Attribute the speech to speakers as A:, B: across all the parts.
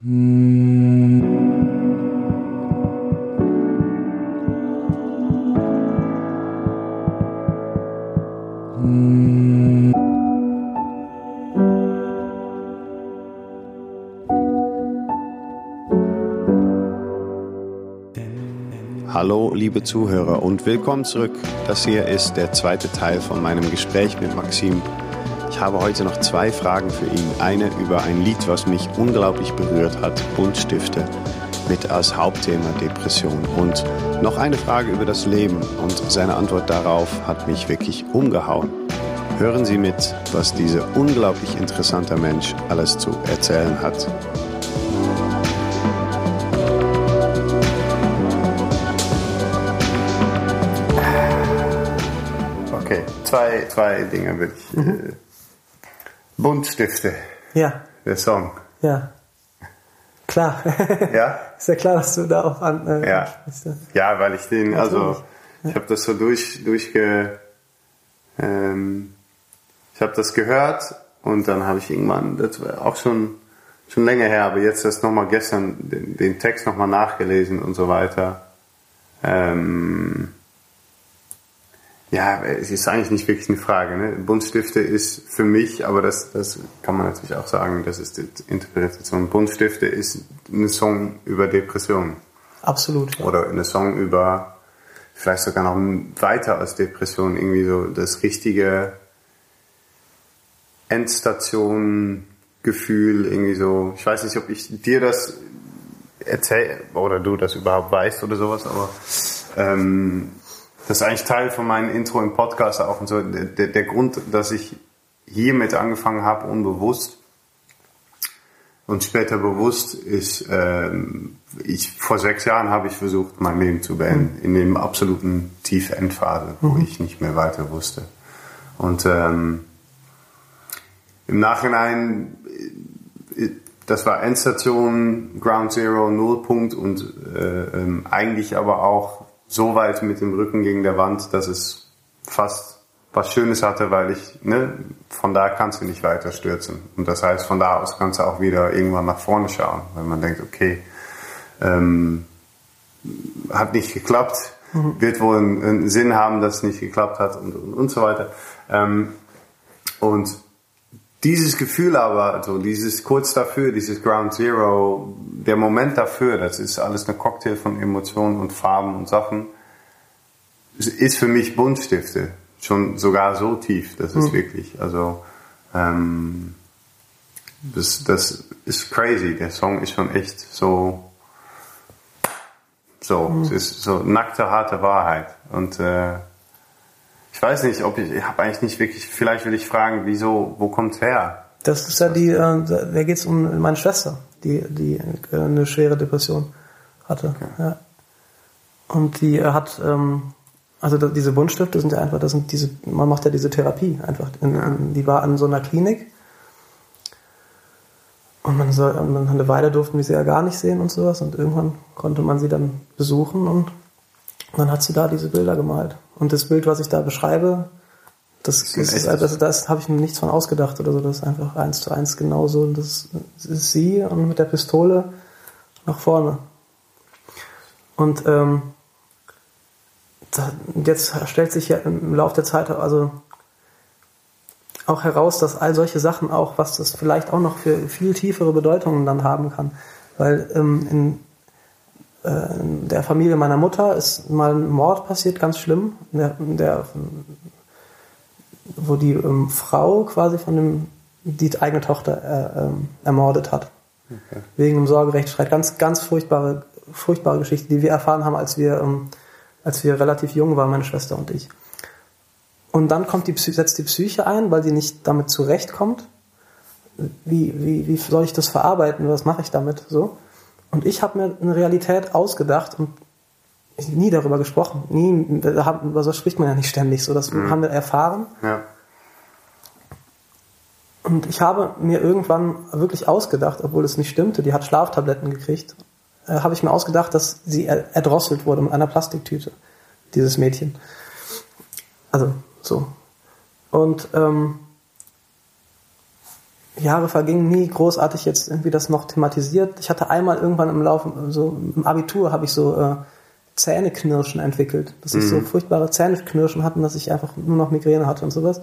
A: Hallo, liebe Zuhörer und willkommen zurück. Das hier ist der zweite Teil von meinem Gespräch mit Maxim. Ich habe heute noch zwei Fragen für ihn. Eine über ein Lied, was mich unglaublich berührt hat, Buntstifte, mit als Hauptthema Depression. Und noch eine Frage über das Leben und seine Antwort darauf hat mich wirklich umgehauen. Hören Sie mit, was dieser unglaublich interessante Mensch alles zu erzählen hat. Okay, zwei, zwei Dinge würde ich. Äh, Buntstifte,
B: Ja,
A: der Song.
B: ja. Klar.
A: Ja?
B: Ist ja klar, dass du da auch an. Äh,
A: Ja.
B: ja.
A: Ja, weil ich den, also
B: Natürlich.
A: ich habe das so durch, durchge, ähm, ich habe das gehört und dann habe ich irgendwann, das war auch schon schon länger her, aber jetzt erst nochmal gestern den, den Text nochmal nachgelesen und so weiter. Ähm, ja, es ist eigentlich nicht wirklich eine Frage. Ne? Buntstifte ist für mich, aber das, das kann man natürlich auch sagen, das ist die Interpretation. Buntstifte ist ein Song über Depressionen
B: Absolut. Ja.
A: oder eine Song über vielleicht sogar noch weiter als Depression, irgendwie so das richtige Endstation-Gefühl, irgendwie so. Ich weiß nicht, ob ich dir das erzähle oder du das überhaupt weißt oder sowas, aber ähm, das ist eigentlich Teil von meinem Intro im Podcast auch und so. Der, der Grund, dass ich hiermit angefangen habe, unbewusst, und später bewusst ist, ähm, ich vor sechs Jahren habe ich versucht, mein Leben zu beenden, in dem absoluten Tiefendphase, wo ich nicht mehr weiter wusste. Und ähm, im Nachhinein, äh, das war Endstation, Ground Zero, Nullpunkt und äh, ähm, eigentlich aber auch so weit mit dem Rücken gegen der Wand, dass es fast was Schönes hatte, weil ich, ne, von da kannst du nicht weiter stürzen. Und das heißt, von da aus kannst du auch wieder irgendwann nach vorne schauen, weil man denkt, okay, ähm, hat nicht geklappt, wird wohl einen, einen Sinn haben, dass es nicht geklappt hat und, und, und so weiter. Ähm, und dieses Gefühl aber, so dieses kurz dafür, dieses Ground Zero, der Moment dafür, das ist alles ein Cocktail von Emotionen und Farben und Sachen, ist für mich Buntstifte. Schon sogar so tief, das ist wirklich, also ähm, das, das ist crazy. Der Song ist schon echt so, so, es ist so nackte, harte Wahrheit. Und äh, ich weiß nicht, ob ich, ich habe eigentlich nicht wirklich, vielleicht will ich fragen, wieso, wo kommt's her?
B: Das ist ja die, äh, da geht es um meine Schwester, die, die äh, eine schwere Depression hatte. Ja. Und die äh, hat, ähm, also diese Buntstifte sind ja einfach, das sind diese, man macht ja diese Therapie einfach. In, in, die war an so einer Klinik. Und man soll, und dann eine Weile durften wir sie ja gar nicht sehen und sowas. Und irgendwann konnte man sie dann besuchen und dann hat sie da diese Bilder gemalt. Und das Bild, was ich da beschreibe, das,
A: ein
B: ist,
A: echtes?
B: das, das habe ich mir nichts von ausgedacht oder so. Das ist einfach eins zu eins genauso. Und das ist sie und mit der Pistole nach vorne. Und ähm, da, jetzt stellt sich ja im Laufe der Zeit also auch heraus, dass all solche Sachen auch, was das vielleicht auch noch für viel tiefere Bedeutungen dann haben kann. Weil ähm, äh, in der Familie meiner Mutter ist mal ein Mord passiert, ganz schlimm, der, der, wo die ähm, Frau quasi von dem, die eigene Tochter äh, ähm, ermordet hat. Wegen einem Sorgerechtsstreit. Ganz, ganz furchtbare, furchtbare Geschichte, die wir erfahren haben, als wir, ähm, als wir relativ jung waren, meine Schwester und ich. Und dann kommt die, setzt die Psyche ein, weil sie nicht damit zurechtkommt. Wie, wie, wie soll ich das verarbeiten? Was mache ich damit? So. Und ich habe mir eine Realität ausgedacht und nie darüber gesprochen. Nie, über so spricht man ja nicht ständig. So, das haben wir erfahren.
A: Ja.
B: Und ich habe mir irgendwann wirklich ausgedacht, obwohl es nicht stimmte, die hat Schlaftabletten gekriegt, äh, habe ich mir ausgedacht, dass sie er erdrosselt wurde mit einer Plastiktüte, dieses Mädchen. Also so. Und ähm, Jahre vergingen, nie großartig jetzt irgendwie das noch thematisiert. Ich hatte einmal irgendwann im Laufe, so im Abitur habe ich so äh, Zähneknirschen entwickelt. Dass ich so furchtbare Zähneknirschen hatte, dass ich einfach nur noch Migräne hatte und sowas.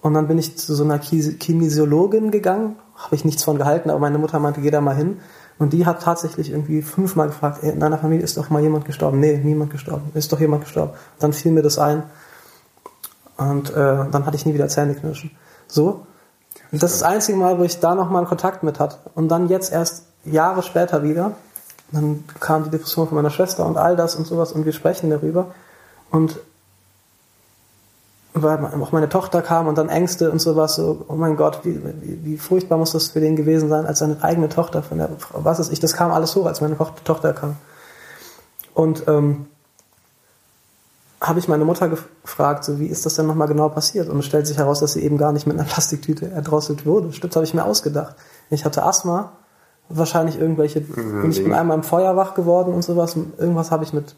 B: Und dann bin ich zu so einer Kinesiologin gegangen, habe ich nichts von gehalten, aber meine Mutter meinte, geh da mal hin. Und die hat tatsächlich irgendwie fünfmal gefragt, ey, in deiner Familie ist doch mal jemand gestorben. Nee, niemand gestorben. Ist doch jemand gestorben. Dann fiel mir das ein. Und äh, dann hatte ich nie wieder Zähneknirschen. So. Und das ist das einzige Mal, wo ich da nochmal einen Kontakt mit hatte. Und dann jetzt erst Jahre später wieder. Dann kam die Depression von meiner Schwester und all das und sowas und wir sprechen darüber. Und weil auch meine Tochter kam und dann Ängste und sowas, so, oh mein Gott, wie, wie, wie furchtbar muss das für den gewesen sein, als seine eigene Tochter von der, was ist ich, das kam alles hoch, als meine Tochter kam. Und ähm, habe ich meine Mutter gefragt, so wie ist das denn nochmal genau passiert? Und es stellt sich heraus, dass sie eben gar nicht mit einer Plastiktüte erdrosselt wurde. Stimmt, habe ich mir ausgedacht. Ich hatte Asthma, wahrscheinlich irgendwelche, und ich bin einmal im Feuer wach geworden und sowas. Irgendwas habe ich mit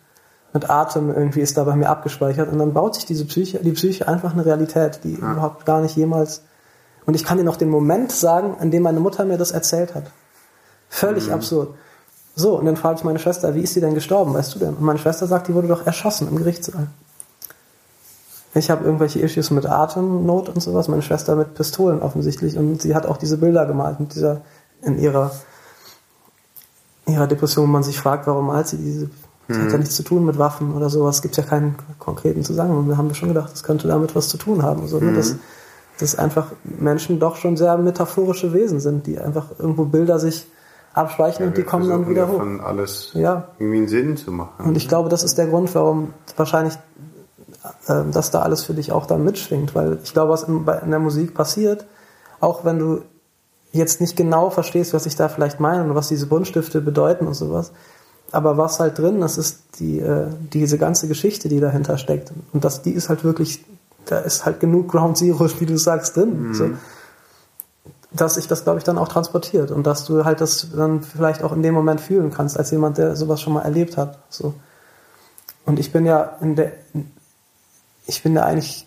B: mit Atem irgendwie ist da bei mir abgespeichert und dann baut sich diese Psyche, die Psyche einfach eine Realität, die ja. überhaupt gar nicht jemals. Und ich kann dir noch den Moment sagen, an dem meine Mutter mir das erzählt hat. Völlig mhm. absurd. So, und dann frage ich meine Schwester, wie ist sie denn gestorben, weißt du denn? Und meine Schwester sagt, die wurde doch erschossen im Gerichtssaal. Ich habe irgendwelche Issues mit Atemnot und sowas, meine Schwester mit Pistolen offensichtlich und sie hat auch diese Bilder gemalt mit dieser in ihrer ihrer Depression, wo man sich fragt, warum malt sie diese das hat ja mhm. nichts zu tun mit Waffen oder sowas. Es gibt ja keinen konkreten Zusammenhang. Wir haben schon gedacht, das könnte damit was zu tun haben. So, ne? mhm. dass, dass einfach Menschen doch schon sehr metaphorische Wesen sind, die einfach irgendwo Bilder sich abspeichern ja, und die kommen dann wieder hoch.
A: alles ja. irgendwie einen Sinn zu machen.
B: Und ich glaube, das ist der Grund, warum wahrscheinlich äh, dass da alles für dich auch dann mitschwingt, weil ich glaube, was in, in der Musik passiert, auch wenn du jetzt nicht genau verstehst, was ich da vielleicht meine und was diese Buntstifte bedeuten und sowas, aber was halt drin ist, ist die, äh, diese ganze Geschichte, die dahinter steckt. Und das, die ist halt wirklich, da ist halt genug Ground Zero, wie du sagst, drin. Mhm. So. Dass sich das, glaube ich, dann auch transportiert und dass du halt das dann vielleicht auch in dem Moment fühlen kannst, als jemand, der sowas schon mal erlebt hat. So. Und ich bin ja in der, ich bin ja eigentlich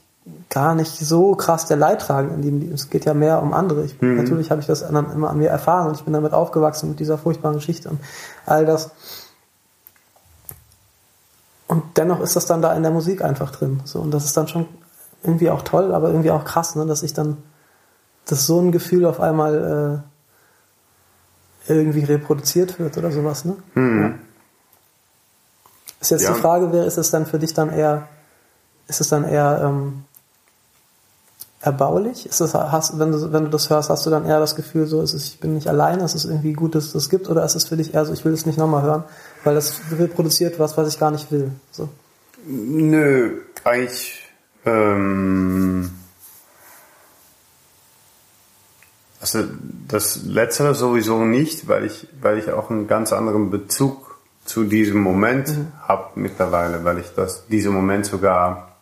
B: gar nicht so krass der Leidtragende in dem Leben. Es geht ja mehr um andere. Ich, mhm. Natürlich habe ich das dann immer an mir erfahren und ich bin damit aufgewachsen mit dieser furchtbaren Geschichte und all das. Und dennoch ist das dann da in der Musik einfach drin. So, und das ist dann schon irgendwie auch toll, aber irgendwie auch krass, ne, dass ich dann, dass so ein Gefühl auf einmal äh, irgendwie reproduziert wird oder sowas. Ne? Mhm. Ja. Ist jetzt ja. die Frage, wer ist es dann für dich dann eher, ist es dann eher ähm, erbaulich? Ist das, hast, wenn, du, wenn du das hörst, hast du dann eher das Gefühl, so ist es, ich bin nicht alleine, ist es irgendwie gut, dass es das gibt, oder ist es für dich eher so, ich will es nicht nochmal hören, weil das reproduziert was, was ich gar nicht will? So.
A: Nö, eigentlich. Ähm, also das Letztere sowieso nicht, weil ich, weil ich auch einen ganz anderen Bezug zu diesem Moment mhm. habe mittlerweile, weil ich das, diesem Moment sogar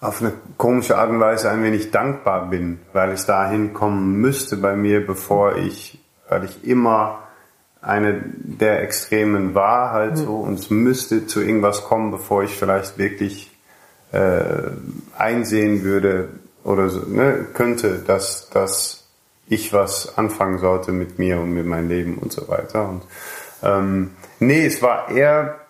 A: auf eine komische Art und Weise ein wenig dankbar bin, weil ich dahin kommen müsste bei mir, bevor ich, weil ich immer eine der Extremen war halt so und es müsste zu irgendwas kommen, bevor ich vielleicht wirklich äh, einsehen würde oder so, ne, könnte, dass, dass ich was anfangen sollte mit mir und mit meinem Leben und so weiter. Und ähm, nee, es war eher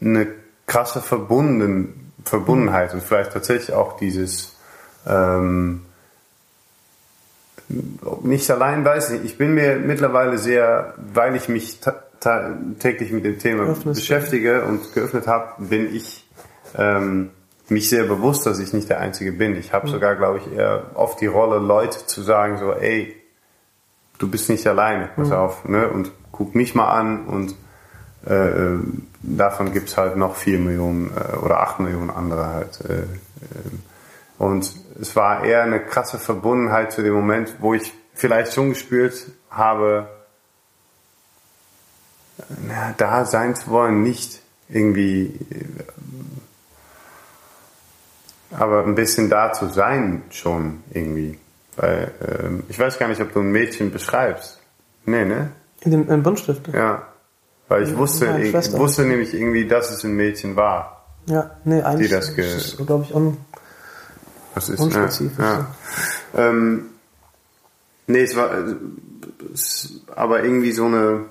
A: eine krasse Verbunden, Verbundenheit und vielleicht tatsächlich auch dieses ähm, nicht allein weiß ich. Ich bin mir mittlerweile sehr, weil ich mich täglich mit dem Thema Öffnest beschäftige und geöffnet habe, bin ich ähm, mich sehr bewusst, dass ich nicht der Einzige bin. Ich habe mhm. sogar, glaube ich, eher oft die Rolle, Leute zu sagen, so, ey, du bist nicht alleine, pass mhm. auf, ne? Und guck mich mal an und äh, äh davon gibt's halt noch vier Millionen äh, oder acht Millionen andere halt. Äh, äh, und es war eher eine krasse Verbundenheit zu dem Moment, wo ich vielleicht schon gespürt habe, na, da sein zu wollen, nicht irgendwie, aber ein bisschen da zu sein schon irgendwie. Weil, ähm, ich weiß gar nicht, ob du ein Mädchen beschreibst. Nee, ne?
B: In dem in?
A: Ja. Weil ich wusste, ich wusste nämlich irgendwie, dass es ein Mädchen war.
B: Ja, nee, eigentlich.
A: Die das, ge
B: glaube ich, un
A: Das ist
B: unspezifisch.
A: Ja, ja. Ähm, nee, es war äh, es, aber irgendwie so eine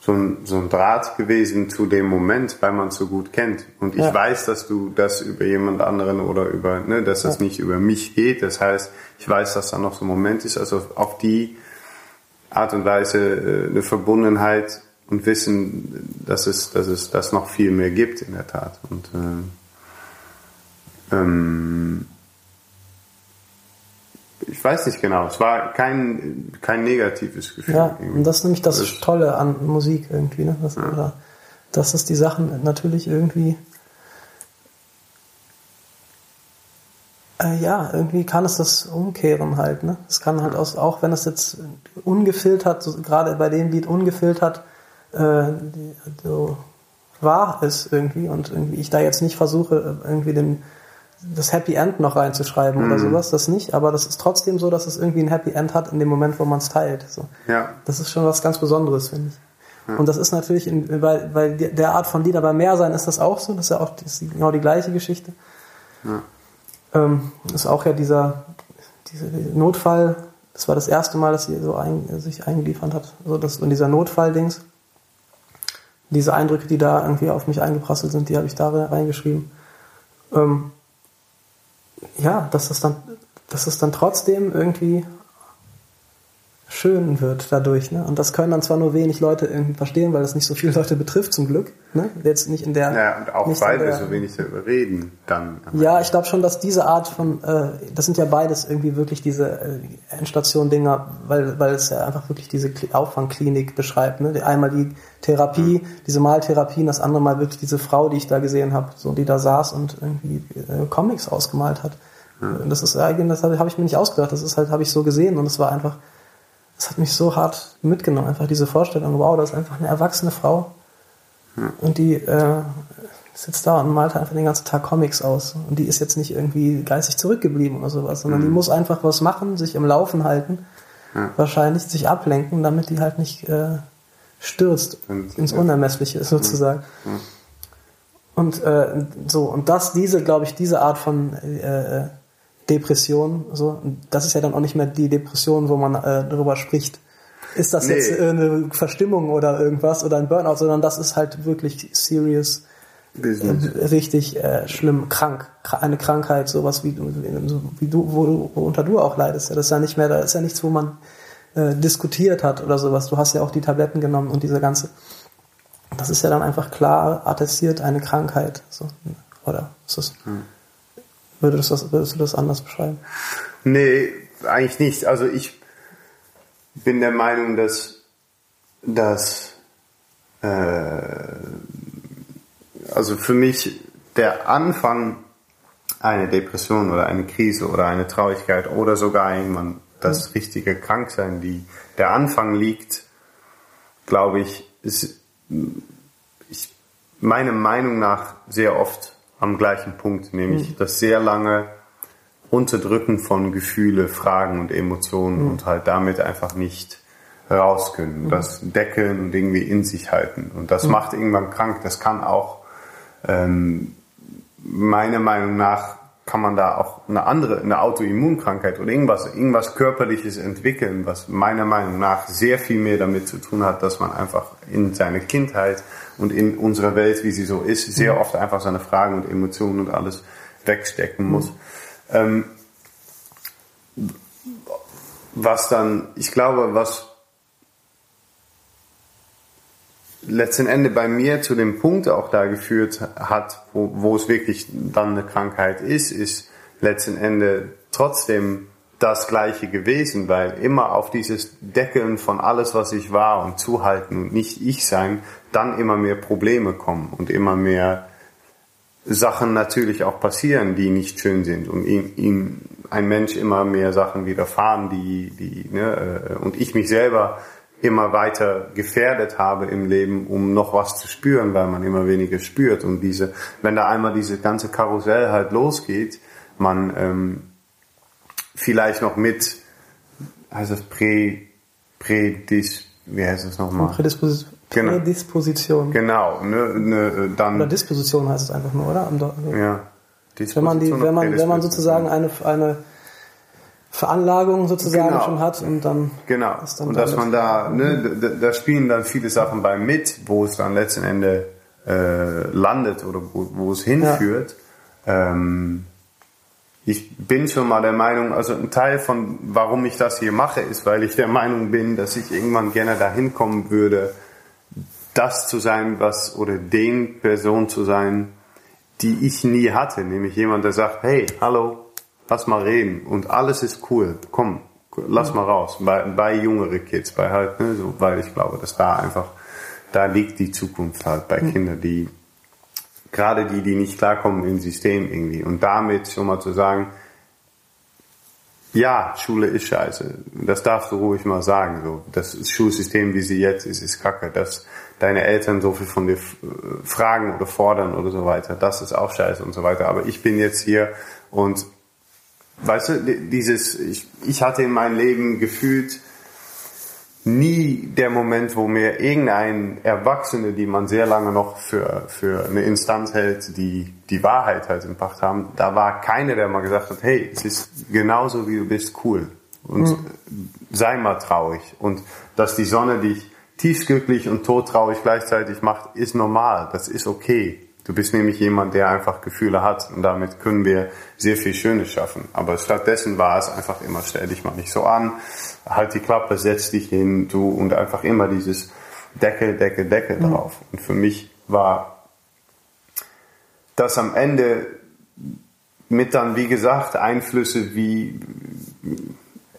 A: so ein, so ein Draht gewesen zu dem Moment, weil man es so gut kennt. Und ich
B: Ja.
A: weiß, dass du das über jemand anderen oder über, ne, dass das nicht über mich geht. Das heißt, ich weiß, dass da noch so ein Moment ist. Also auf die Art und Weise äh, eine Verbundenheit und Wissen, dass es, dass es das noch viel mehr gibt in der Tat. Und äh, ähm, ich weiß nicht genau. Es war kein kein negatives Gefühl.
B: Ja,
A: irgendwie.
B: und das ist nämlich das
A: Das-
B: Tolle an Musik irgendwie, ne? Das, oder, dass es die Sachen natürlich irgendwie äh, ja, irgendwie kann es das umkehren halt, ne? Es kann halt aus, auch wenn es jetzt ungefiltert, so, gerade bei dem Lied ungefiltert äh, so wahr ist irgendwie und irgendwie ich da jetzt nicht versuche, irgendwie den das Happy End noch reinzuschreiben oder sowas, das nicht, aber das ist trotzdem so, dass es irgendwie ein Happy End hat in dem Moment, wo man es teilt. So.
A: Ja,
B: Das ist schon was ganz Besonderes, finde ich. Und das ist natürlich, in, bei, bei der Art von Lieder bei Meersein ist das auch so. Das ist ja auch ist genau die gleiche Geschichte. Ähm, das ist auch ja dieser, dieser Notfall. Das war das erste Mal, dass sie so ein, sich eingeliefert hat. So das, und dieser Notfall-Dings. Diese Eindrücke, die da irgendwie auf mich eingeprasselt sind, die habe ich da reingeschrieben. Ähm, ja, dass es dann, dass es dann trotzdem irgendwie schön wird dadurch. Ne? Und das können dann zwar nur wenig Leute irgendwie verstehen, weil das nicht so viele Leute betrifft, zum Glück. Ne? Jetzt nicht in der.
A: ja und auch weil wir so wenig darüber reden, dann.
B: Ja, ich glaube schon, dass diese Art von, äh, das sind ja beides irgendwie wirklich diese äh, Endstation-Dinger, weil, weil es ja einfach wirklich diese Kli- Auffangklinik beschreibt. Ne? Einmal die Therapie, diese Maltherapie, und das andere Mal wirklich diese Frau, die ich da gesehen habe, so die da saß und irgendwie äh, Comics ausgemalt hat. Und das ist eigentlich, das habe hab ich mir nicht ausgedacht, das ist halt, habe ich so gesehen und es war einfach, das hat mich so hart mitgenommen, einfach diese Vorstellung, wow, das ist einfach eine erwachsene Frau und die äh, sitzt da und malt einfach den ganzen Tag Comics aus. Und die ist jetzt nicht irgendwie geistig zurückgeblieben oder sowas, sondern die muss einfach was machen, sich im Laufen halten, wahrscheinlich sich ablenken, damit die halt nicht äh, stürzt ins Unermessliche sozusagen. Und äh, so, und das, diese, glaube ich, diese Art von äh, äh, Depression, so, das ist ja dann auch nicht mehr die Depression, wo man äh, darüber spricht. Ist das
A: Nee.
B: jetzt äh, eine Verstimmung oder irgendwas oder ein Burnout, sondern das ist halt wirklich serious, äh, richtig schlimm, krank, Kra- eine Krankheit, sowas wie, wie du, wo du, worunter du auch leidest. Ja, das ist ja nicht mehr, da ist ja nichts, wo man äh, diskutiert hat oder sowas. Du hast ja auch die Tabletten genommen und diese ganze, das ist ja dann einfach klar attestiert eine Krankheit. So. Oder ist das, würdest, du das, würdest du das anders beschreiben?
A: Nee, eigentlich nicht. Also ich bin der Meinung, dass, dass äh, also für mich der Anfang einer Depression oder eine Krise oder eine Traurigkeit oder sogar irgendwann das richtige Kranksein, die der Anfang liegt, glaube ich, ist ich, meiner Meinung nach sehr oft am gleichen Punkt, nämlich das sehr lange Unterdrücken von Gefühle, Fragen und Emotionen und halt damit einfach nicht raus können. Das deckeln und irgendwie in sich halten. Und das macht irgendwann krank. Das kann auch, ähm, meiner Meinung nach, kann man da auch eine andere, eine Autoimmunkrankheit oder irgendwas, irgendwas Körperliches entwickeln, was meiner Meinung nach sehr viel mehr damit zu tun hat, dass man einfach in seiner Kindheit und in unserer Welt, wie sie so ist, sehr oft einfach seine Fragen und Emotionen und alles wegstecken muss. Ähm, was dann, ich glaube, was letzten Ende bei mir zu dem Punkt auch da geführt hat, wo, wo es wirklich dann eine Krankheit ist, ist letzten Ende trotzdem das Gleiche gewesen, weil immer auf dieses Deckeln von alles, was ich war und zuhalten und nicht ich sein, dann immer mehr Probleme kommen und immer mehr Sachen natürlich auch passieren, die nicht schön sind und ihm, ihm ein Mensch immer mehr Sachen widerfahren, die, die, ne, äh, und ich mich selber immer weiter gefährdet habe im Leben, um noch was zu spüren, weil man immer weniger spürt und diese, wenn da einmal diese ganze Karussell halt losgeht, man ähm, vielleicht noch mit, heißt das Prä, Prädis, wie heißt das nochmal?
B: Prädispos
A: Genau.
B: Prädisposition.
A: Genau, ne, ne,
B: Oder
A: dann,
B: Disposition heißt es einfach nur, oder? Am Do-
A: ja,
B: Wenn man, die, wenn man, wenn man sozusagen eine, eine Veranlagung sozusagen
A: Genau.
B: schon hat und dann
A: Genau.
B: dann
A: Und dass man da, ne, da, da spielen dann viele Sachen bei mit, wo es dann letzten Endes äh, landet oder wo, wo es hinführt. Ähm, ich bin schon mal der Meinung, also ein Teil von warum ich das hier mache, ist, weil ich der Meinung bin, dass ich irgendwann gerne dahin kommen würde, das zu sein, was oder den Person zu sein, die ich nie hatte, nämlich jemand, der sagt, hey, hallo, lass mal reden und alles ist cool, komm, lass mal raus. Bei, bei jüngere Kids, bei halt, ne, so, weil ich glaube, dass da einfach, da liegt die Zukunft halt bei Kindern, die gerade die, die nicht klarkommen im System irgendwie und damit schon mal zu sagen, ja, Schule ist scheiße. Das darfst du ruhig mal sagen. So, das Schulsystem, wie sie jetzt ist, ist kacke. Dass deine Eltern so viel von dir fragen oder fordern oder so weiter, das ist auch scheiße und so weiter. Aber ich bin jetzt hier und weißt du, di- dieses, ich, ich hatte in meinem Leben gefühlt nie der Moment, wo mir irgendein Erwachsene, die man sehr lange noch für, für eine Instanz hält, die die Wahrheit halt im Pacht haben, da war keiner, der mal gesagt hat, hey, es ist genauso wie du bist, cool. Und sei mal traurig. Und dass die Sonne dich tiefsglücklich und todtraurig gleichzeitig macht, ist normal. Das ist okay. Du bist nämlich jemand, der einfach Gefühle hat und damit können wir sehr viel Schönes schaffen. Aber stattdessen war es einfach immer, stell dich mal nicht so an, halt die Klappe, setz dich hin, du und einfach immer dieses Deckel, Deckel, Deckel drauf. Und für mich war das am Ende mit dann, wie gesagt, Einflüsse wie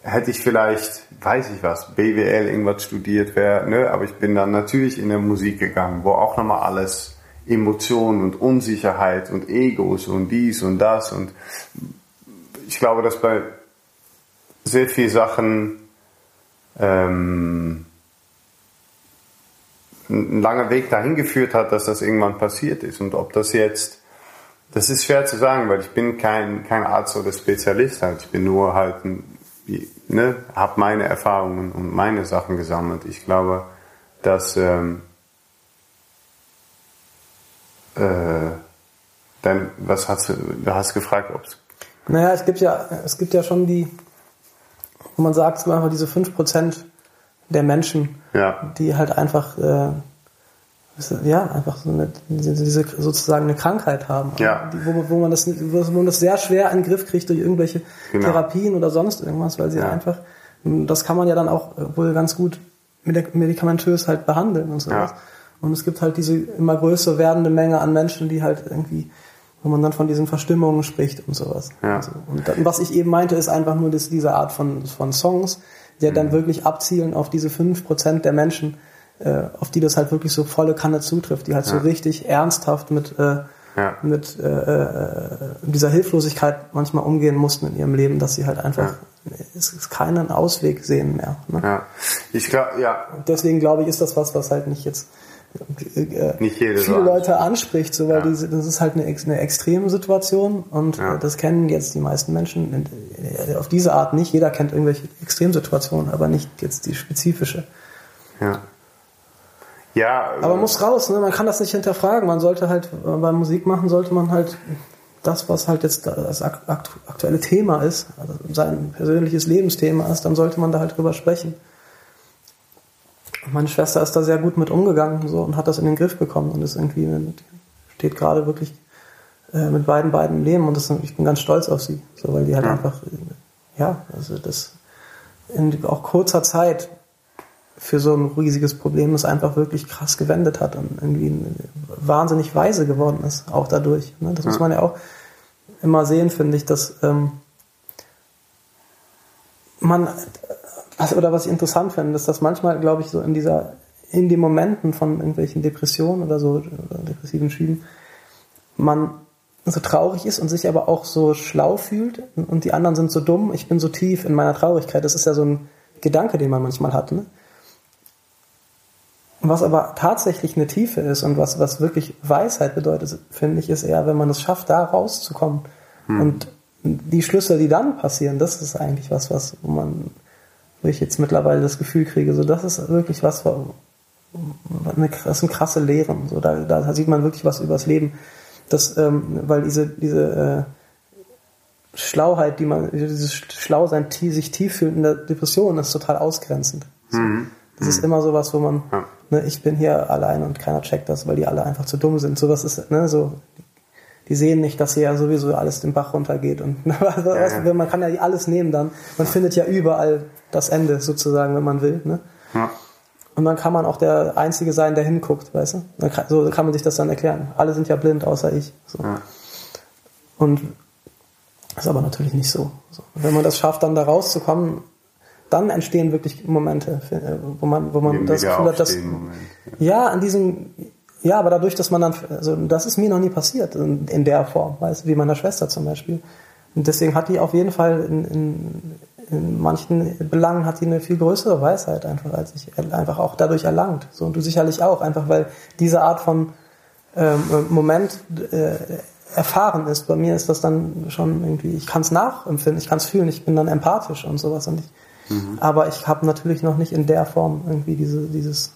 A: hätte ich vielleicht, weiß ich was, BWL irgendwas studiert wäre, ne, aber ich bin dann natürlich in der Musik gegangen, wo auch nochmal alles Emotionen und Unsicherheit und Egos und dies und das und ich glaube, dass bei sehr viel Sachen ähm, ein langer Weg dahin geführt hat, dass das irgendwann passiert ist und ob das jetzt das ist schwer zu sagen, weil ich bin kein, kein Arzt oder Spezialist halt. Ich bin nur halt, ein, ne, habe meine Erfahrungen und meine Sachen gesammelt. Ich glaube, dass ähm, äh, dann, was hast du, du hast gefragt, ob es
B: Naja, es gibt ja, es gibt ja schon die, wo man sagt, so einfach diese 5% der Menschen,
A: ja,
B: die halt einfach, äh, ja, einfach so eine, diese, sozusagen eine Krankheit haben.
A: Ja.
B: Die, wo, wo, man das, wo man das sehr schwer in den Griff kriegt durch irgendwelche
A: Genau.
B: Therapien oder sonst irgendwas, weil sie
A: Ja.
B: einfach, das kann man ja dann auch wohl ganz gut medik- medikamentös halt behandeln und sowas.
A: Ja.
B: Und es gibt halt diese immer größer werdende Menge an Menschen, die halt irgendwie, wo man dann von diesen Verstimmungen spricht und sowas.
A: Ja.
B: Also, und dann, was ich eben meinte, ist einfach nur dass diese Art von, von Songs, die halt
A: Mhm.
B: dann wirklich abzielen auf diese 5% der Menschen, äh, auf die das halt wirklich so volle Kanne zutrifft, die halt so
A: Ja.
B: richtig ernsthaft mit, äh,
A: Ja.
B: mit äh, äh, dieser Hilflosigkeit manchmal umgehen mussten in ihrem Leben, dass sie halt einfach es ist keinen Ausweg sehen mehr. Ne?
A: ja. Ich glaube, ja,
B: Deswegen glaube ich, ist das was, was halt nicht jetzt
A: Nicht jede
B: viele Leute anspricht, so weil
A: Ja.
B: diese, das ist halt eine, eine extreme Situation und
A: Ja.
B: äh, das kennen jetzt die meisten Menschen äh, auf diese Art nicht. Jeder kennt irgendwelche Extremsituationen, aber nicht jetzt die spezifische.
A: ja. Ja,
B: Aber man muss raus, ne? man kann das nicht hinterfragen. Man sollte halt äh, beim Musik machen, sollte man halt das, was halt jetzt das ak- akt- aktuelle Thema ist, also sein persönliches Lebensthema ist, dann sollte man da halt drüber sprechen. Meine Schwester ist da sehr gut mit umgegangen so, und hat das in den Griff bekommen und ist irgendwie mit, steht gerade wirklich äh, mit beiden beiden im Leben und das, ich bin ganz stolz auf sie, so, weil die halt
A: Ja.
B: einfach, ja, also das in auch kurzer Zeit für so ein riesiges Problem das einfach wirklich krass gewendet hat und irgendwie wahnsinnig weise geworden ist, auch dadurch. Ne? Das muss man ja auch immer sehen, finde ich, dass ähm, man, was, oder was ich interessant finde, ist, dass manchmal, glaube ich, so in dieser, in den Momenten von irgendwelchen Depressionen oder so, oder depressiven Schüben, man so traurig ist und sich aber auch so schlau fühlt und die anderen sind so dumm, ich bin so tief in meiner Traurigkeit. Das ist ja so ein Gedanke, den man manchmal hat. Ne? Was aber tatsächlich eine Tiefe ist und was, was wirklich Weisheit bedeutet, finde ich, ist eher, wenn man es schafft, da rauszukommen. Und die Schlüsse, die dann passieren, das ist eigentlich was, was, wo man, wo ich jetzt mittlerweile das Gefühl kriege, so, das ist wirklich was, eine, das sind krasse Lehren. So, da, da sieht man wirklich was übers Leben. Das, ähm, weil diese, diese äh, Schlauheit, die man, dieses Schlausein, die sich tief fühlt in der Depression, ist total ausgrenzend. So.
A: Mhm.
B: Das ist immer sowas, wo man,
A: Ja.
B: ne, ich bin hier allein und keiner checkt das, weil die alle einfach zu dumm sind. Sowas ist, ne, so, die sehen nicht, dass hier ja sowieso alles den Bach runtergeht und
A: Ja, ja.
B: man kann ja alles nehmen dann. Man findet ja überall das Ende sozusagen, wenn man will, ne?
A: Ja.
B: Und dann kann man auch der Einzige sein, der hinguckt, weißt du? Dann kann, so kann man sich das dann erklären. Alle sind ja blind, außer ich. So.
A: Ja.
B: Und das ist aber natürlich nicht so. so. Wenn man das schafft, dann da rauszukommen, dann entstehen wirklich Momente, äh, wo man, wo man das Gefühl hat, dass, ja, an diesem, ja, aber dadurch, dass man dann, also das ist mir noch nie passiert in, in der Form, weißt du, wie meiner Schwester zum Beispiel. Und deswegen hat die auf jeden Fall in, in, in manchen Belangen hat die eine viel größere Weisheit einfach als ich, einfach auch dadurch erlangt. So und du sicherlich auch, einfach weil diese Art von ähm, Moment äh, erfahren ist. Bei mir ist das dann schon irgendwie, ich kann es nachempfinden, ich kann es fühlen, ich bin dann empathisch und sowas. Und ich, Aber ich habe natürlich noch nicht in der Form irgendwie diese, dieses,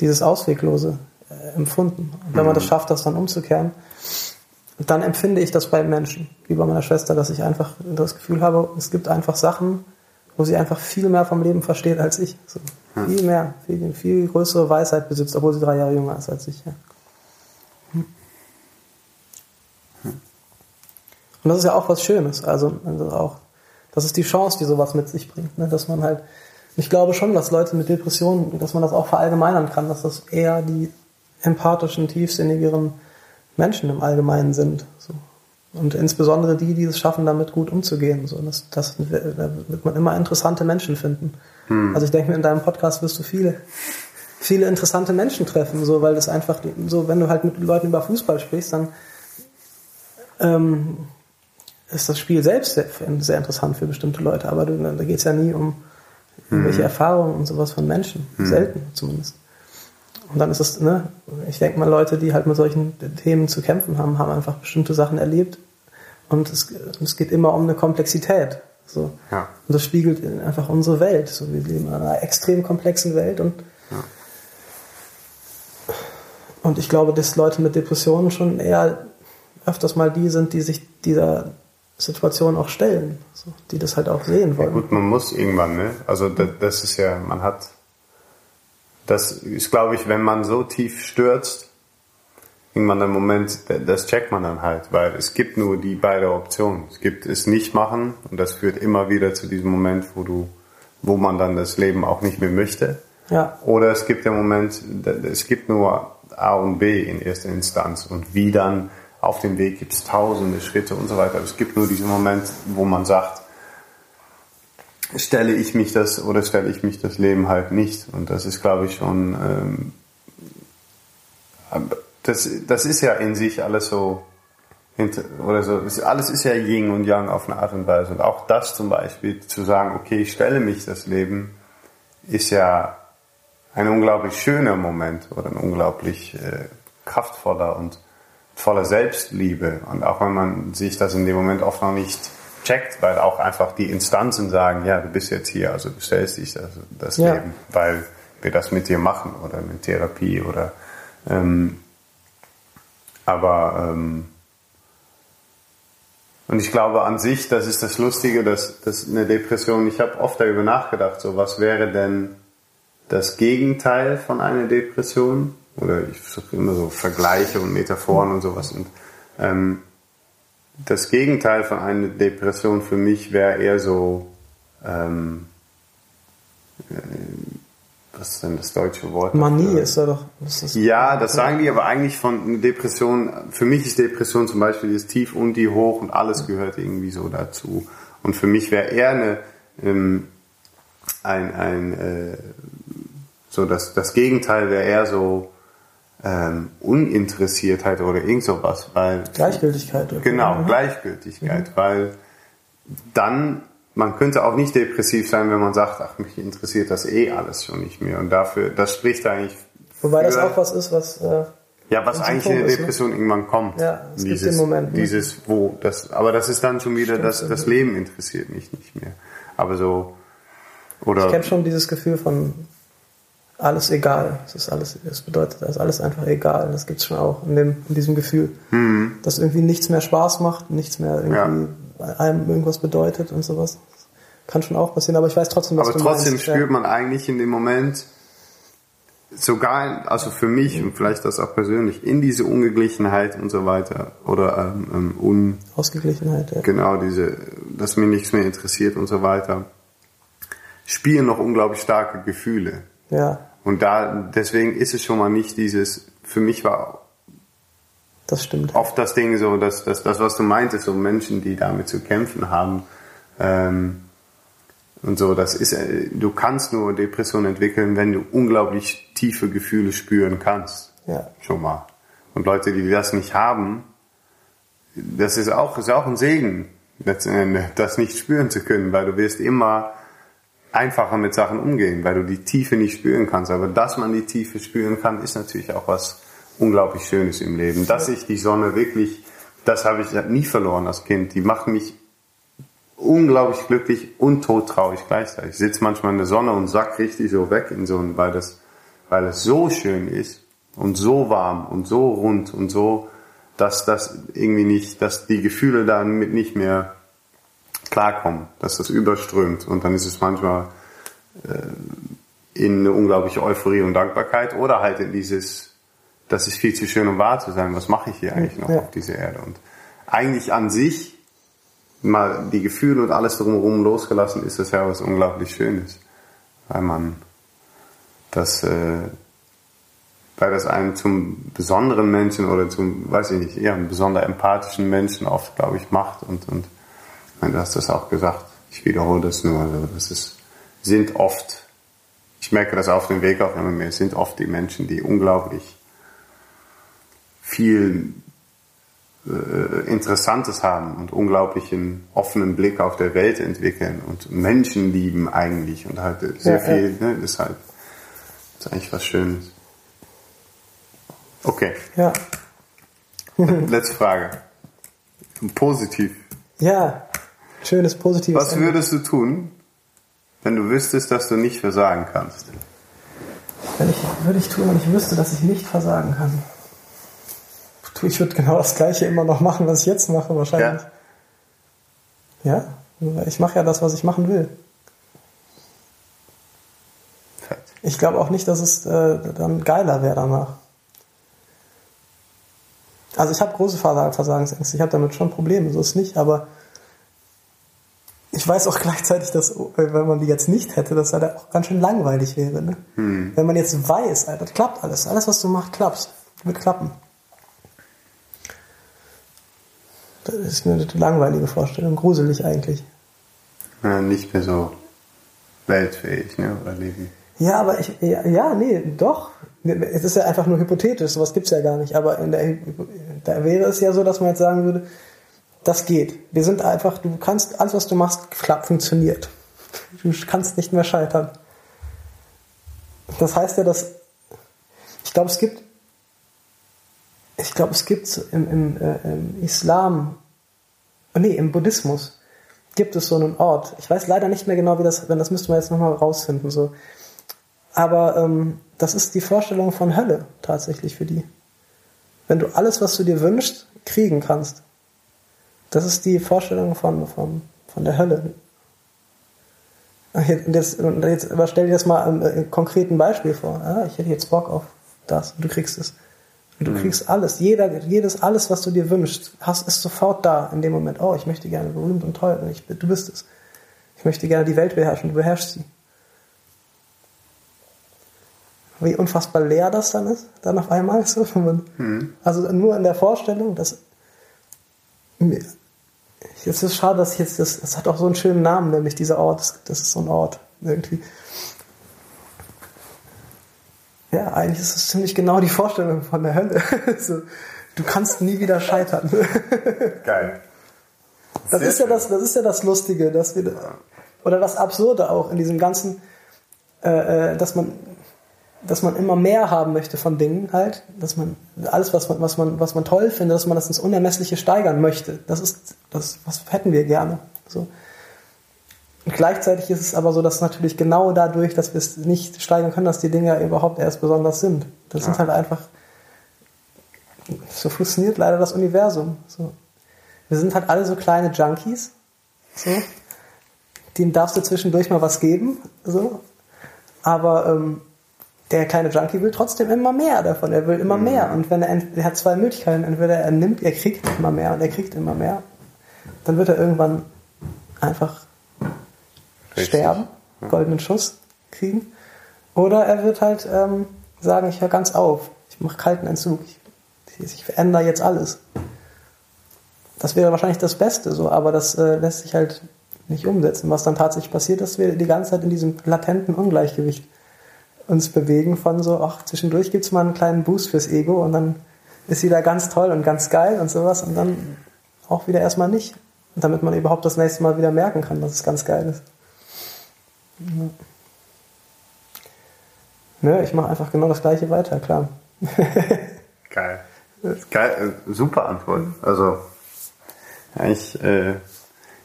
B: dieses Ausweglose äh, empfunden. Und wenn man das schafft, das dann umzukehren, dann empfinde ich das bei Menschen, wie bei meiner Schwester, dass ich einfach das Gefühl habe, es gibt einfach Sachen, wo sie einfach viel mehr vom Leben versteht als ich. So, Viel mehr, viel, viel größere Weisheit besitzt, obwohl sie drei Jahre jünger ist als ich. Ja. Und das ist ja auch was Schönes. Also, also auch, das ist die Chance, die sowas mit sich bringt. Ne? Dass man halt, ich glaube schon, dass Leute mit Depressionen, dass man das auch verallgemeinern kann, dass das eher die empathischen, tiefsinnigeren Menschen im Allgemeinen sind. So. Und insbesondere die, die es schaffen, damit gut umzugehen. So. Das, das, da wird man immer interessante Menschen finden. Also ich denke mir, in deinem Podcast wirst du viele, viele interessante Menschen treffen, so, weil das einfach, so, wenn du halt mit Leuten über Fußball sprichst, dann ähm, ist das Spiel selbst sehr, sehr interessant für bestimmte Leute, aber du, da geht es ja nie um irgendwelche Erfahrungen und sowas von Menschen. Selten zumindest. Und dann ist es, ne, ich denke mal, Leute, die halt mit solchen Themen zu kämpfen haben, haben einfach bestimmte Sachen erlebt. Und es, es geht immer um eine Komplexität. So.
A: Ja.
B: Und das spiegelt einfach unsere Welt. So, wir leben in einer extrem komplexen Welt und und ich glaube, dass Leute mit Depressionen schon eher öfters mal die sind, die sich dieser Situation auch stellen, so, die das halt auch sehen
A: Ja,
B: wollen.
A: gut, man muss irgendwann, ne? Also das, das ist ja, man hat, das ist, glaube ich, wenn man so tief stürzt, irgendwann der Moment, das checkt man dann halt, weil es gibt nur die beiden Optionen. Es gibt es nicht machen und das führt immer wieder zu diesem Moment, wo du, wo man dann das Leben auch nicht mehr möchte.
B: Ja,
A: Oder es gibt den Moment, es gibt nur A und B in erster Instanz und wie dann auf dem Weg gibt es tausende Schritte und so weiter. Aber es gibt nur diesen Moment, wo man sagt, stelle ich mich das oder stelle ich mich das Leben halt nicht. Und das ist, glaube ich, schon, ähm, das, das ist ja in sich alles so, hinter- oder so, es- alles ist ja Yin und Yang auf eine Art und Weise. Und auch das zum Beispiel, zu sagen, okay, ich stelle mich das Leben, ist ja ein unglaublich schöner Moment oder ein unglaublich äh, kraftvoller und voller Selbstliebe. Und auch wenn man sich das in dem Moment oft noch nicht checkt, weil auch einfach die Instanzen sagen, ja, du bist jetzt hier, also du stellst dich das, das
B: Ja.
A: Leben, weil wir das mit dir machen oder mit Therapie oder ähm, aber ähm, und ich glaube an sich, das ist das Lustige, dass, dass eine Depression, ich habe oft darüber nachgedacht, so was wäre denn das Gegenteil von einer Depression? Oder ich versuche immer so Vergleiche und Metaphoren und sowas. Und ähm, das Gegenteil von einer Depression für mich wäre eher so, ähm, äh, was ist denn das deutsche Wort?
B: Manie
A: dafür?
B: ist ja doch. Das ist,
A: Ja, das sagen die aber eigentlich von Depression. Für mich ist Depression zum Beispiel das Tief und die Hoch und alles gehört irgendwie so dazu. Und für mich wäre eher eine, ähm, ein, ein äh, so das, das Gegenteil wäre eher so ähm, Uninteressiertheit oder irgend sowas, weil
B: Gleichgültigkeit. oder?
A: Genau,
B: Mhm.
A: Gleichgültigkeit, weil dann, man könnte auch nicht depressiv sein, wenn man sagt, ach, mich interessiert das eh alles schon nicht mehr. Und dafür, das spricht eigentlich.
B: Wobei das
A: für-
B: auch was ist, was. Äh,
A: Ja, was eigentlich in der
B: ne?
A: Depression irgendwann kommt.
B: Ja, es gibt
A: dieses,
B: den Moment, ne?
A: Dieses, wo, das, aber das ist dann schon wieder, das, das Leben interessiert mich nicht mehr. Aber so, oder,
B: ich kenne schon dieses Gefühl von alles egal. Es ist alles, es bedeutet, es ist alles einfach egal. Das gibt's schon auch in, dem, in diesem Gefühl,
A: Mhm.
B: dass irgendwie nichts mehr Spaß macht, nichts mehr irgendwie einem irgendwas bedeutet und sowas. Kann schon auch passieren, aber ich weiß trotzdem, was
A: Aber
B: du
A: trotzdem
B: meinst.
A: spürt man eigentlich in dem Moment sogar, also für mich und vielleicht das auch persönlich, in diese Ungeglichenheit und so weiter oder ähm, ähm, un,
B: ja. Ausgeglichenheit. Ja.
A: genau diese, dass mir nichts mehr interessiert und so weiter, spielen noch unglaublich starke Gefühle.
B: Ja,
A: Und da, deswegen ist es schon mal nicht dieses, für mich war
B: das stimmt.
A: oft das Ding so, dass, dass das, was du meintest, so Menschen, die damit zu kämpfen haben, ähm, und so, das ist, äh, du kannst nur Depression entwickeln, wenn du unglaublich tiefe Gefühle spüren kannst.
B: Ja.
A: Schon mal. Und Leute, die das nicht haben, das ist auch, ist auch ein Segen, letzten Endes, das nicht spüren zu können, weil du wirst immer einfacher mit Sachen umgehen, weil du die Tiefe nicht spüren kannst. Aber dass man die Tiefe spüren kann, ist natürlich auch was unglaublich Schönes im Leben. Dass ich die Sonne wirklich, das habe ich nie verloren als Kind. Die macht mich unglaublich glücklich und todtraurig gleichzeitig. Ich sitze manchmal in der Sonne und sack richtig so weg in so ein, weil das, weil es so schön ist und so warm und so rund und so, dass das irgendwie nicht, dass die Gefühle damit nicht mehr klarkommen, dass das überströmt. Und dann ist es manchmal äh, in eine unglaubliche Euphorie und Dankbarkeit oder halt in dieses, das ist viel zu schön, um wahr zu sein, was mache ich hier eigentlich noch
B: Ja.
A: auf dieser Erde? Und eigentlich an sich mal die Gefühle und alles drumherum losgelassen, ist das ja was unglaublich Schönes, weil man das, äh, weil das einen zum besonderen Menschen oder zum, weiß ich nicht, eher einen besonders empathischen Menschen oft, glaube ich, macht und, und du hast das auch gesagt, ich wiederhole das nur, also das ist, sind oft, ich merke das auf dem Weg auch immer mehr, es sind oft die Menschen, die unglaublich viel äh, Interessantes haben und unglaublichen offenen Blick auf der Welt entwickeln und Menschen lieben eigentlich und halt sehr
B: Ja,
A: viel, ne, deshalb ist eigentlich was Schönes. Okay,
B: Ja.
A: letzte Frage. Positiv.
B: Ja. Schönes, positives
A: Was
B: Ende.
A: würdest du tun, wenn du wüsstest, dass du nicht versagen kannst?
B: Wenn ich, würde ich tun, wenn ich wüsste, dass ich nicht versagen kann. Ich würde genau das Gleiche immer noch machen, was ich jetzt mache, wahrscheinlich. Ja? Ich mache ja das, was ich machen will.
A: Fett.
B: Ich glaube auch nicht, dass es äh, dann geiler wäre danach. Also ich habe große Versag- Versagensängste, ich habe damit schon Probleme, so ist es nicht, aber ich weiß auch gleichzeitig, dass wenn man die jetzt nicht hätte, dass das auch ganz schön langweilig wäre. Ne? Wenn man jetzt weiß, Alter, das klappt alles, alles was du machst, klappt, wird klappen. Das ist eine langweilige Vorstellung, gruselig eigentlich.
A: Ja, nicht mehr so weltfähig, ne, oder leben.
B: Ja, aber ich, ja, ja, nee, doch. Es ist ja einfach nur hypothetisch, sowas gibt's ja gar nicht. Aber in der, da wäre es ja so, dass man jetzt sagen würde, das geht. Wir sind einfach, du kannst, alles was du machst, klappt, funktioniert. Du kannst nicht mehr scheitern. Das heißt ja, dass, ich glaube, es gibt, ich glaube, es gibt im, im, äh, im Islam, oh nee, im Buddhismus gibt es so einen Ort. Ich weiß leider nicht mehr genau, wie das, wenn das müssten wir jetzt nochmal rausfinden, so. Aber ähm, das ist die Vorstellung von Hölle tatsächlich für die. Wenn du alles, was du dir wünschst, kriegen kannst. Das ist die Vorstellung von, von, von der Hölle. Und jetzt, jetzt aber stell dir das mal am äh, konkreten Beispiel vor. Ja, ich hätte jetzt Bock auf das und du kriegst es. Und du kriegst alles, jeder, jedes, alles, was du dir wünschst, hast, ist sofort da in dem Moment. Oh, ich möchte gerne berühmt und toll. Ich, du bist es. Ich möchte gerne die Welt beherrschen. Du beherrschst sie. Wie unfassbar leer das dann ist, dann auf einmal. So, man, Also nur in der Vorstellung, dass. Jetzt ist es schade, dass jetzt das. Das hat auch so einen schönen Namen, nämlich dieser Ort. Das, das ist so ein Ort. Irgendwie. Ja, eigentlich ist es ziemlich genau die Vorstellung von der Hölle. so, du kannst nie wieder scheitern.
A: Geil.
B: Das ist ja das, das ist ja das Lustige, dass wir oder das Absurde auch in diesem ganzen, äh, äh, dass man, dass man immer mehr haben möchte von Dingen halt, dass man alles was man was man was man toll findet, dass man das ins Unermessliche steigern möchte. Das ist das was hätten wir gerne so. Und gleichzeitig ist es aber so, dass natürlich genau dadurch, dass wir es nicht steigern können, dass die Dinge überhaupt erst besonders sind. Das ja. sind halt einfach. So funktioniert leider das Universum. So. Wir sind halt alle so kleine Junkies. So. Dem darfst du zwischendurch mal was geben. So. Aber ähm, der kleine Junkie will trotzdem immer mehr davon. Er will immer mehr. Und wenn er, er hat zwei Möglichkeiten. Entweder er nimmt, er kriegt immer mehr und er kriegt immer mehr. Dann wird er irgendwann einfach Richtig. sterben, goldenen Schuss kriegen. Oder er wird halt ähm, sagen, ich höre ganz auf. Ich mache kalten Entzug. Ich, ich verändere jetzt alles. Das wäre wahrscheinlich das Beste, so, aber das äh, lässt sich halt nicht umsetzen. Was dann tatsächlich passiert, dass wir die ganze Zeit in diesem latenten Ungleichgewicht uns bewegen von so, ach, zwischendurch gibt es mal einen kleinen Boost fürs Ego und dann ist wieder ganz toll und ganz geil und sowas und dann auch wieder erstmal nicht. damit man überhaupt das nächste Mal wieder merken kann, dass es ganz geil ist. Ja. Nö, ich mache einfach genau das gleiche weiter, klar.
A: geil. geil. Äh, super Antwort. Also eigentlich äh,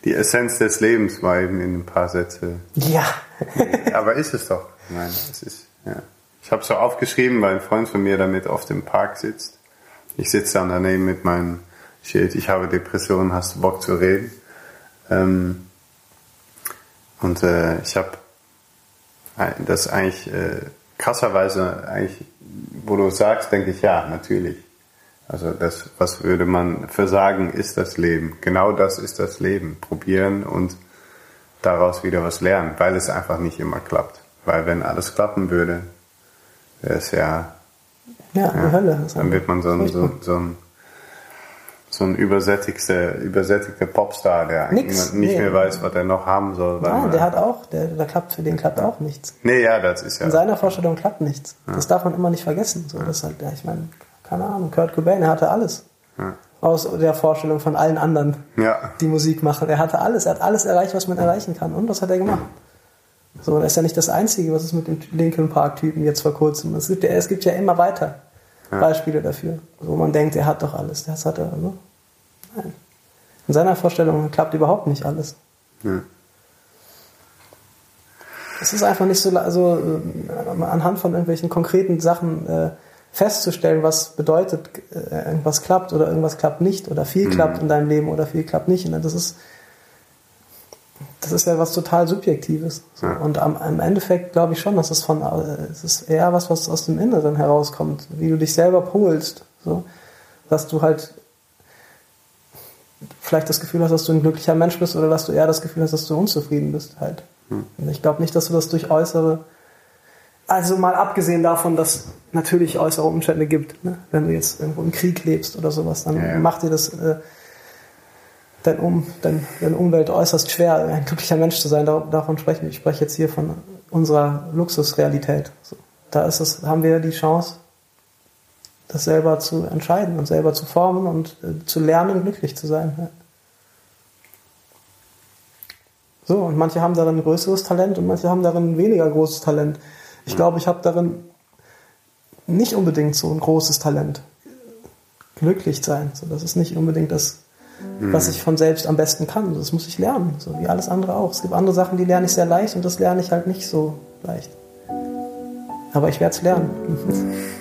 A: die Essenz des Lebens war eben in ein paar Sätze.
B: Ja.
A: Aber ist es doch. Nein, es ist ja. Ich habe so aufgeschrieben, weil ein Freund von mir damit oft im Park sitzt. Ich sitze dann daneben mit meinem Schild, ich habe Depressionen, hast du Bock zu reden? Ähm, und äh, ich habe das eigentlich äh, krasserweise eigentlich, wo du sagst, denke ich, ja, natürlich. Also das, was würde man versagen, ist das Leben. Genau das ist das Leben. Probieren und daraus wieder was lernen, weil es einfach nicht immer klappt. Weil wenn alles klappen würde, wäre es ja.
B: Ja, ja Hölle.
A: Dann wird man so ein, so, so ein, so ein übersättigter, übersättigter Popstar, der Nix, nicht nee. mehr weiß, was er noch haben soll.
B: Nein, der hat auch, der, der klappt, für den klappt auch nichts.
A: Nee, ja, das ist ja.
B: In seiner Vorstellung klappt nichts. Ja. Das darf man immer nicht vergessen. So, das halt, ja, ich meine, keine Ahnung, Kurt Cobain, er hatte alles. Ja. Aus der Vorstellung von allen anderen,
A: ja.
B: die Musik machen. Er hatte alles, er hat alles erreicht, was man erreichen kann. Und was hat er gemacht? So, das ist ja nicht das Einzige, was es mit dem Linkin Park-Typen jetzt vor kurzem. Es gibt ja, es gibt ja immer weiter ja. Beispiele dafür, wo man denkt, er hat doch alles. Das hat er, ne? Nein. In seiner Vorstellung klappt überhaupt nicht alles. Ja. Es ist einfach nicht so, also anhand von irgendwelchen konkreten Sachen äh, festzustellen, was bedeutet, äh, irgendwas klappt oder irgendwas klappt nicht oder viel mhm. klappt in deinem Leben oder viel klappt nicht. Und das ist, das ist ja was total Subjektives. Ja. Und am, am Endeffekt glaube ich schon, dass es von, äh, es ist eher was, was aus dem Inneren herauskommt, wie du dich selber polst. So. Dass du halt vielleicht das Gefühl hast, dass du ein glücklicher Mensch bist oder dass du eher das Gefühl hast, dass du unzufrieden bist halt. Hm. Ich glaube nicht, dass du das durch äußere, also mal abgesehen davon, dass natürlich äußere Umstände gibt, ne? wenn du jetzt irgendwo im Krieg lebst oder sowas, dann ja, ja. macht dir das äh, dein um, dein, deine Umwelt äußerst schwer, ein glücklicher Mensch zu sein. davon sprechen wir. Ich spreche jetzt hier von unserer Luxusrealität. Da ist es, haben wir die Chance, das selber zu entscheiden und selber zu formen und äh, zu lernen, glücklich zu sein. So, und manche haben darin größeres Talent und manche haben darin weniger großes Talent. Ich glaube, ich habe darin nicht unbedingt so ein großes Talent. Glücklich sein. So, das ist nicht unbedingt das mhm. was ich von selbst am besten kann. Das muss ich lernen, so wie alles andere auch. Es gibt andere Sachen, die lerne ich sehr leicht und das lerne ich halt nicht so leicht. Aber ich werde es lernen.